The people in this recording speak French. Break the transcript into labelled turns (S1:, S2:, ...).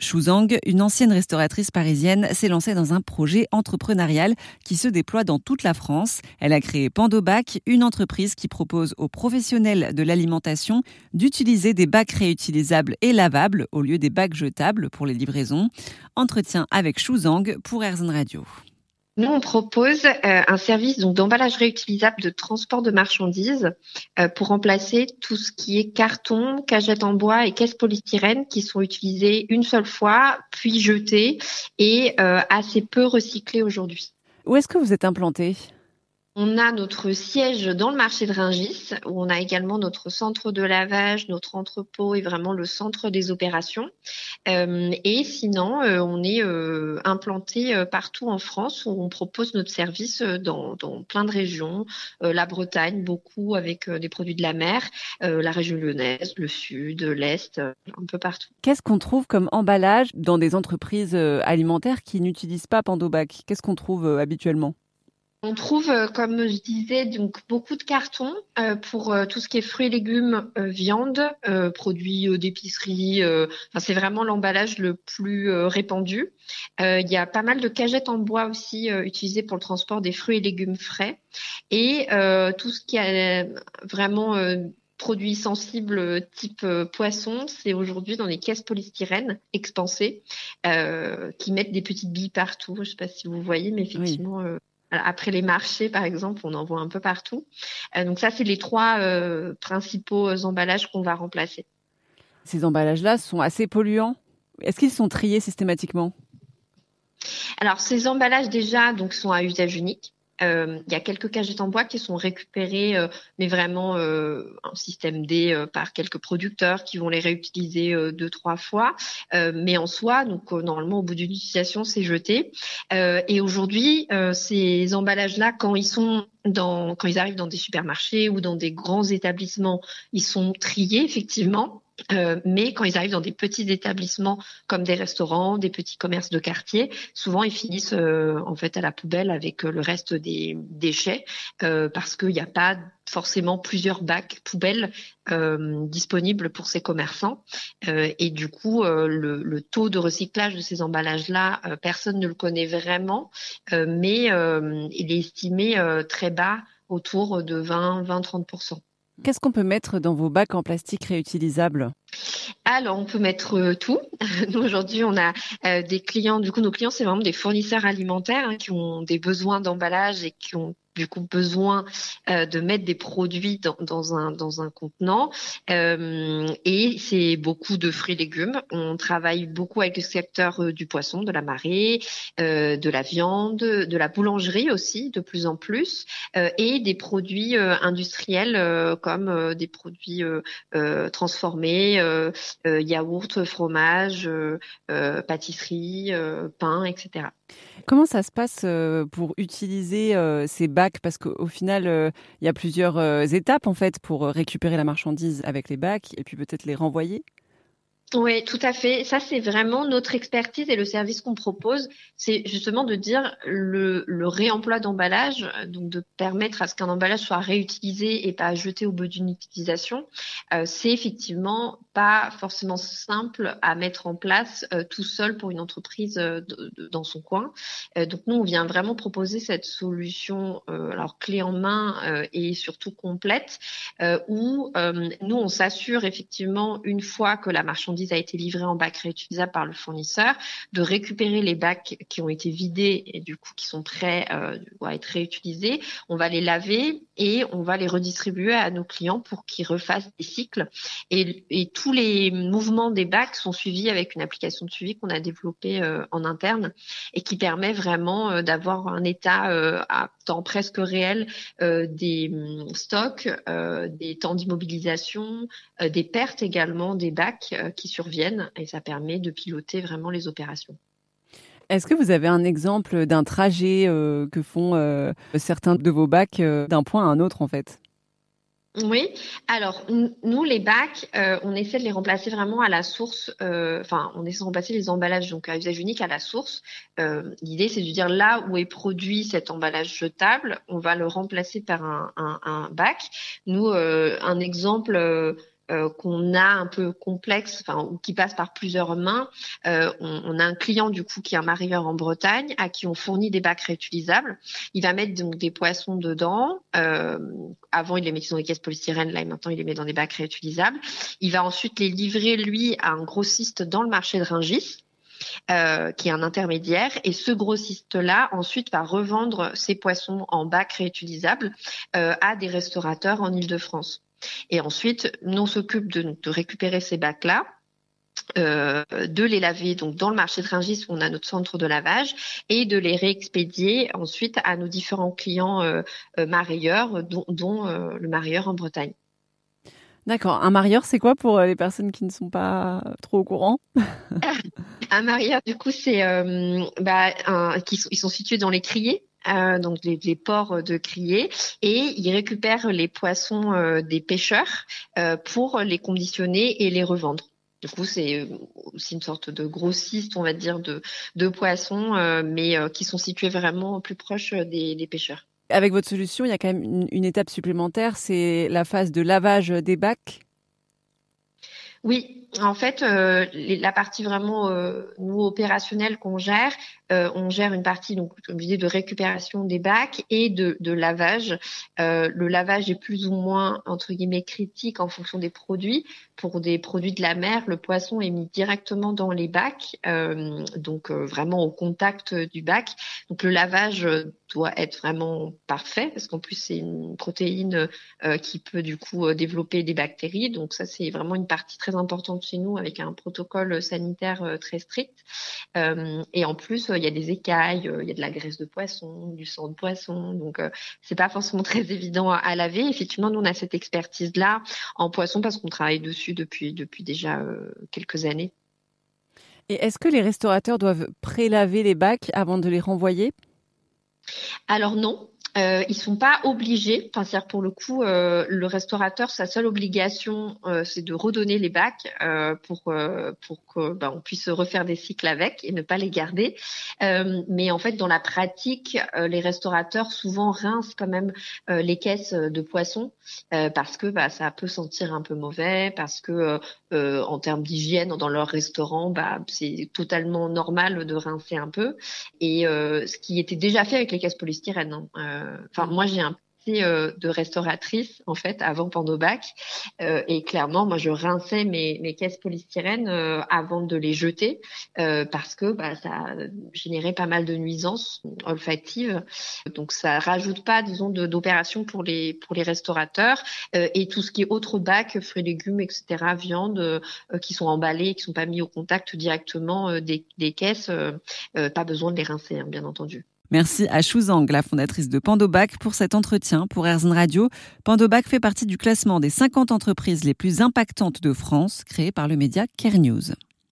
S1: Zhang, une ancienne restauratrice parisienne, s'est lancée dans un projet entrepreneurial qui se déploie dans toute la France. Elle a créé Pandobac, une entreprise qui propose aux professionnels de l'alimentation d'utiliser des bacs réutilisables et lavables au lieu des bacs jetables pour les livraisons. Entretien avec Zhang pour Airzone Radio.
S2: Nous, on propose euh, un service d'emballage réutilisable de transport de marchandises euh, pour remplacer tout ce qui est carton, cagette en bois et caisse polystyrène qui sont utilisés une seule fois, puis jetés et euh, assez peu recyclés aujourd'hui.
S1: Où est-ce que vous êtes implanté?
S2: On a notre siège dans le marché de Ringis, où on a également notre centre de lavage, notre entrepôt et vraiment le centre des opérations. Euh, et sinon, euh, on est euh, implanté partout en France, où on propose notre service dans, plein de régions. la Bretagne, beaucoup avec des produits de la mer, la région lyonnaise, le sud, l'est, un peu partout.
S1: Qu'est-ce qu'on trouve comme emballage dans des entreprises alimentaires qui n'utilisent pas Pandobac? Qu'est-ce qu'on trouve habituellement?
S2: On trouve, euh, comme je disais, donc beaucoup de cartons euh, pour euh, tout ce qui est fruits et légumes, viande, produits d'épicerie. c'est vraiment l'emballage le plus répandu. Il y a pas mal de cagettes en bois aussi utilisées pour le transport des fruits et légumes frais. Et tout ce qui est vraiment produits sensibles type poisson, c'est aujourd'hui dans les caisses polystyrène expansées qui mettent des petites billes partout. Je ne sais pas si vous voyez, mais effectivement, après les marchés, par exemple, on en voit un peu partout. Euh, donc ça, c'est les trois euh, principaux emballages qu'on va remplacer.
S1: Ces emballages-là sont assez polluants. Est-ce qu'ils sont triés systématiquement?
S2: Alors ces emballages déjà donc sont à usage unique. Euh, il y a quelques cagettes en bois qui sont récupérées, euh, mais vraiment euh, en système D par quelques producteurs qui vont les réutiliser deux trois fois. mais en soi, donc normalement au bout d'une utilisation, c'est jeté. et aujourd'hui, ces emballages-là, quand ils sont dans, quand ils arrivent dans des supermarchés ou dans des grands établissements, ils sont triés effectivement. Euh, mais quand ils arrivent dans des petits établissements comme des restaurants, des petits commerces de quartier, souvent ils finissent euh, en fait à la poubelle avec euh, le reste des déchets parce qu'il n'y a pas forcément plusieurs bacs poubelles disponibles pour ces commerçants. Et du coup le, le, taux de recyclage de ces emballages là personne ne le connaît vraiment mais il est estimé très bas autour de 20 20 30
S1: Qu'est-ce qu'on peut mettre dans vos bacs en plastique réutilisables?
S2: Alors, on peut mettre euh, tout. Aujourd'hui, on a euh, des clients, du coup, nos clients, c'est vraiment des fournisseurs alimentaires hein, qui ont des besoins d'emballage et qui ont du coup besoin euh, de mettre des produits dans, un, dans un contenant. Euh, et c'est beaucoup de fruits et légumes. On travaille beaucoup avec le secteur euh, du poisson, de la marée, de la viande, de la boulangerie aussi, de plus en plus, et des produits industriels comme des produits transformés, yaourt, fromage, pâtisserie, pain, etc.
S1: Comment ça se passe pour utiliser ces Parce qu'au final, il y a plusieurs étapes en fait pour récupérer la marchandise avec les bacs et puis peut-être les renvoyer.
S2: Oui, tout à fait. Ça, c'est vraiment notre expertise et le service qu'on propose. C'est justement de dire le, réemploi d'emballage, donc de permettre à ce qu'un emballage soit réutilisé et pas jeté au bout d'une utilisation. Euh, c'est effectivement forcément simple à mettre en place euh, tout seul pour une entreprise euh, dans son coin. donc nous, on vient vraiment proposer cette solution, alors clé en main et surtout complète, où nous, on s'assure effectivement une fois que la marchandise a été livré en bac réutilisable par le fournisseur, de récupérer les bacs qui ont été vidés et du coup qui sont prêts euh, à être réutilisés. On va les laver et on va les redistribuer à nos clients pour qu'ils refassent des cycles. Et, tous les mouvements des bacs sont suivis avec une application de suivi qu'on a développée euh, en interne et qui permet vraiment euh, d'avoir un état à temps presque réel des hum, stocks, des temps d'immobilisation, des pertes également des bacs qui surviennent et ça permet de piloter vraiment les opérations.
S1: Est-ce que vous avez un exemple d'un trajet euh, que font euh, certains de vos bacs euh, d'un point à un autre en fait?
S2: Oui, alors nous les bacs, on essaie de les remplacer vraiment à la source. Enfin, on essaie de remplacer les emballages donc à usage unique à la source. L'idée c'est de dire là où est produit cet emballage jetable, on va le remplacer par un, un bac. Nous, un exemple qu'on a un peu complexe, enfin ou qui passe par plusieurs mains. On, on, a un client du coup qui est un marieur en Bretagne à qui on fournit des bacs réutilisables. Il va mettre donc des poissons dedans. avant il les mettait dans des caisses polystyrène, là maintenant il les met dans des bacs réutilisables. Il va ensuite les livrer lui à un grossiste dans le marché de Ringis. Euh, qui est un intermédiaire. Et ce grossiste-là, ensuite, va revendre ses poissons en bacs réutilisables euh, à des restaurateurs en Ile-de-France. Et ensuite, nous, on s'occupe de, récupérer ces bacs-là. Euh, de les laver donc dans le marché de Ringis où on a notre centre de lavage et de les réexpédier ensuite à nos différents clients euh, marieurs dont, dont le marieur en Bretagne.
S1: D'accord. Un marieur, c'est quoi pour les personnes qui ne sont pas trop au courant?
S2: Un marieur, du coup, c'est euh, bah, qui ils sont situés dans les criers. Euh, donc les, ports de criers et ils récupèrent les poissons euh, des pêcheurs pour les conditionner et les revendre. Du coup, c'est aussi une sorte de grossiste, on va dire, de, de poissons, mais qui sont situés vraiment plus proches des, des pêcheurs.
S1: Avec votre solution, il y a quand même une, une étape supplémentaire, c'est la phase de lavage des bacs?
S2: Oui, en fait, euh, la partie vraiment euh, nous opérationnelle qu'on gère, euh, on gère une partie donc comme de récupération des bacs et de, lavage. Euh, le lavage est plus ou moins entre guillemets critique en fonction des produits. Pour des produits de la mer, le poisson est mis directement dans les bacs, euh, donc vraiment au contact du bac. Donc le lavage doit être vraiment parfait parce qu'en plus c'est une protéine qui peut du coup développer des bactéries. Donc ça c'est vraiment une partie très importante chez nous avec un protocole sanitaire très strict. Et en plus, il y a des écailles, il y a de la graisse de poisson, du sang de poisson. Donc, c'est pas forcément très évident à, laver. Effectivement, nous, on a cette expertise-là en poisson parce qu'on travaille dessus depuis, depuis déjà quelques années.
S1: Et est-ce que les restaurateurs doivent prélaver les bacs avant de les renvoyer?
S2: Alors non, euh, ils sont pas obligés, enfin cest pour le coup, euh, le restaurateur, sa seule obligation, euh, c'est de redonner les bacs euh, pour euh, pour que ben, on puisse refaire des cycles avec et ne pas les garder. mais en fait, dans la pratique, les restaurateurs souvent rincent quand même les caisses de poissons parce que bah, ça peut sentir un peu mauvais, parce que en termes d'hygiène dans leur restaurant, bah, c'est totalement normal de rincer un peu. Et ce qui était déjà fait avec les caisses polystyrène. Hein, euh, enfin, moi, j'ai un euh, de restauratrice en fait avant Pandobac euh, et clairement moi je rinçais mes, mes caisses polystyrène euh, avant de les jeter euh, parce que bah, ça générait pas mal de nuisances olfactives donc ça rajoute pas disons d'opérations pour les pour les restaurateurs et tout ce qui est autre bac fruits légumes etc viande qui sont emballés qui sont pas mis au contact directement des, des caisses pas besoin de les rincer hein, bien entendu
S1: Merci à Zhang, la fondatrice de Pandobac, pour cet entretien pour Airzone Radio. Pandobac fait partie du classement des 50 entreprises les plus impactantes de France, créé par le média Care News.